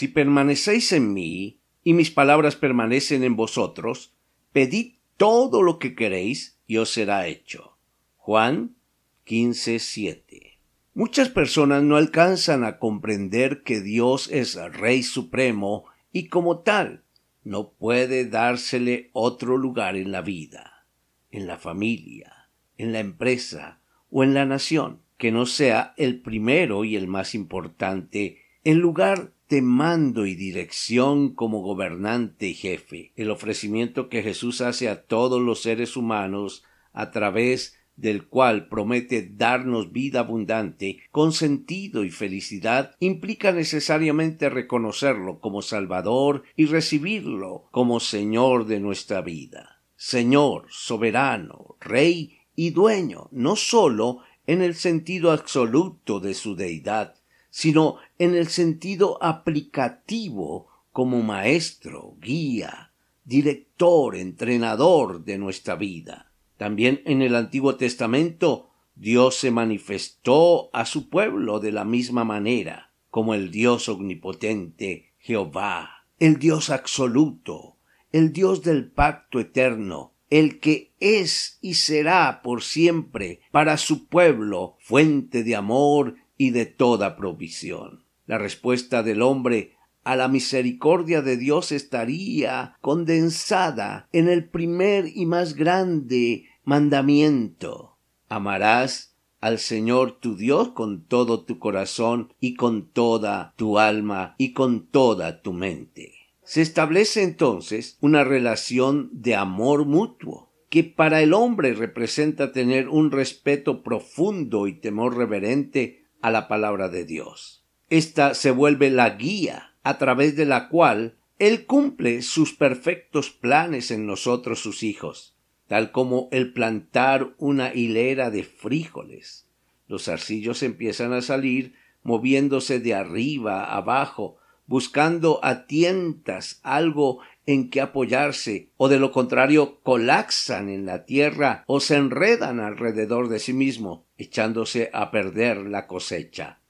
Si permanecéis en mí, y mis palabras permanecen en vosotros, pedid todo lo que queréis y os será hecho. Juan 15:7. Muchas personas no alcanzan a comprender que Dios es Rey Supremo y como tal no puede dársele otro lugar en la vida, en la familia, en la empresa o en la nación, que no sea el primero y el más importante en lugar de mando y dirección como gobernante y jefe, el ofrecimiento que Jesús hace a todos los seres humanos a través del cual promete darnos vida abundante, con sentido y felicidad, implica necesariamente reconocerlo como Salvador y recibirlo como Señor de nuestra vida. Señor, soberano, Rey y dueño, no sólo en el sentido absoluto de su deidad, sino en el sentido aplicativo como maestro, guía, director, entrenador de nuestra vida. También en el Antiguo Testamento Dios se manifestó a su pueblo de la misma manera, como el Dios omnipotente, Jehová, el Dios absoluto, el Dios del pacto eterno, el que es y será por siempre para su pueblo fuente de amor y de toda provisión. La respuesta del hombre a la misericordia de Dios estaría condensada en el primer y más grande mandamiento. Amarás al Señor tu Dios con todo tu corazón y con toda tu alma y con toda tu mente. Se establece entonces una relación de amor mutuo que para el hombre representa tener un respeto profundo y temor reverente a la palabra de Dios. Esta se vuelve la guía a través de la cual Él cumple sus perfectos planes en nosotros sus hijos, tal como el plantar una hilera de frijoles. Los arcillos empiezan a salir moviéndose de arriba abajo, buscando a tientas algo en que apoyarse, o de lo contrario colapsan en la tierra o se enredan alrededor de sí mismo, echándose a perder la cosecha.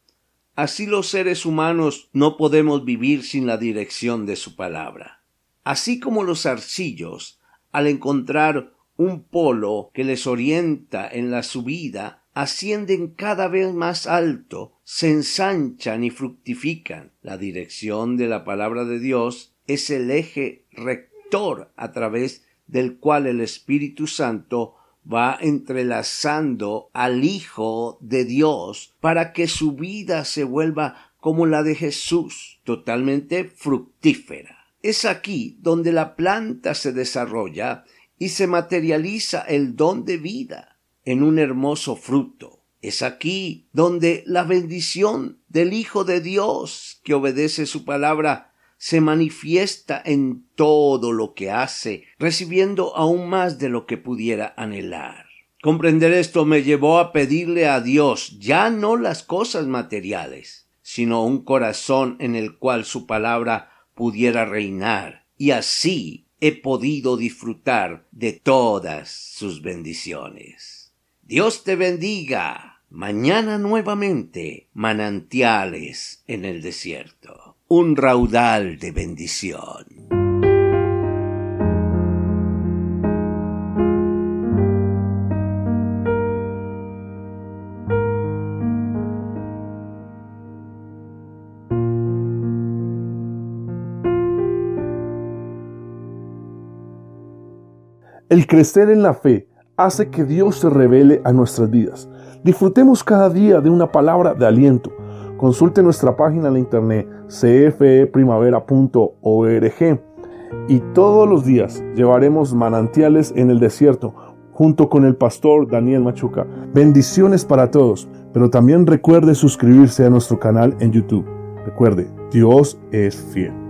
Así los seres humanos no podemos vivir sin la dirección de su palabra. Así como los arcillos, al encontrar un polo que les orienta en la subida, ascienden cada vez más alto, se ensanchan y fructifican. La dirección de la palabra de Dios es el eje rector a través del cual el Espíritu Santo va entrelazando al Hijo de Dios para que su vida se vuelva como la de Jesús, totalmente fructífera. Es aquí donde la planta se desarrolla y se materializa el don de vida en un hermoso fruto. Es aquí donde la bendición del Hijo de Dios, que obedece su palabra, se manifiesta en todo lo que hace, recibiendo aún más de lo que pudiera anhelar. Comprender esto me llevó a pedirle a Dios ya no las cosas materiales, sino un corazón en el cual su palabra pudiera reinar, y así he podido disfrutar de todas sus bendiciones. Dios te bendiga. Mañana nuevamente manantiales en el desierto un raudal de bendición. El crecer en la fe hace que Dios se revele a nuestras vidas. Disfrutemos cada día de una palabra de aliento Consulte nuestra página en la internet cfeprimavera.org y todos los días llevaremos manantiales en el desierto junto con el pastor Daniel Machuca. Bendiciones para todos, pero también recuerde suscribirse a nuestro canal en YouTube. Recuerde, Dios es fiel.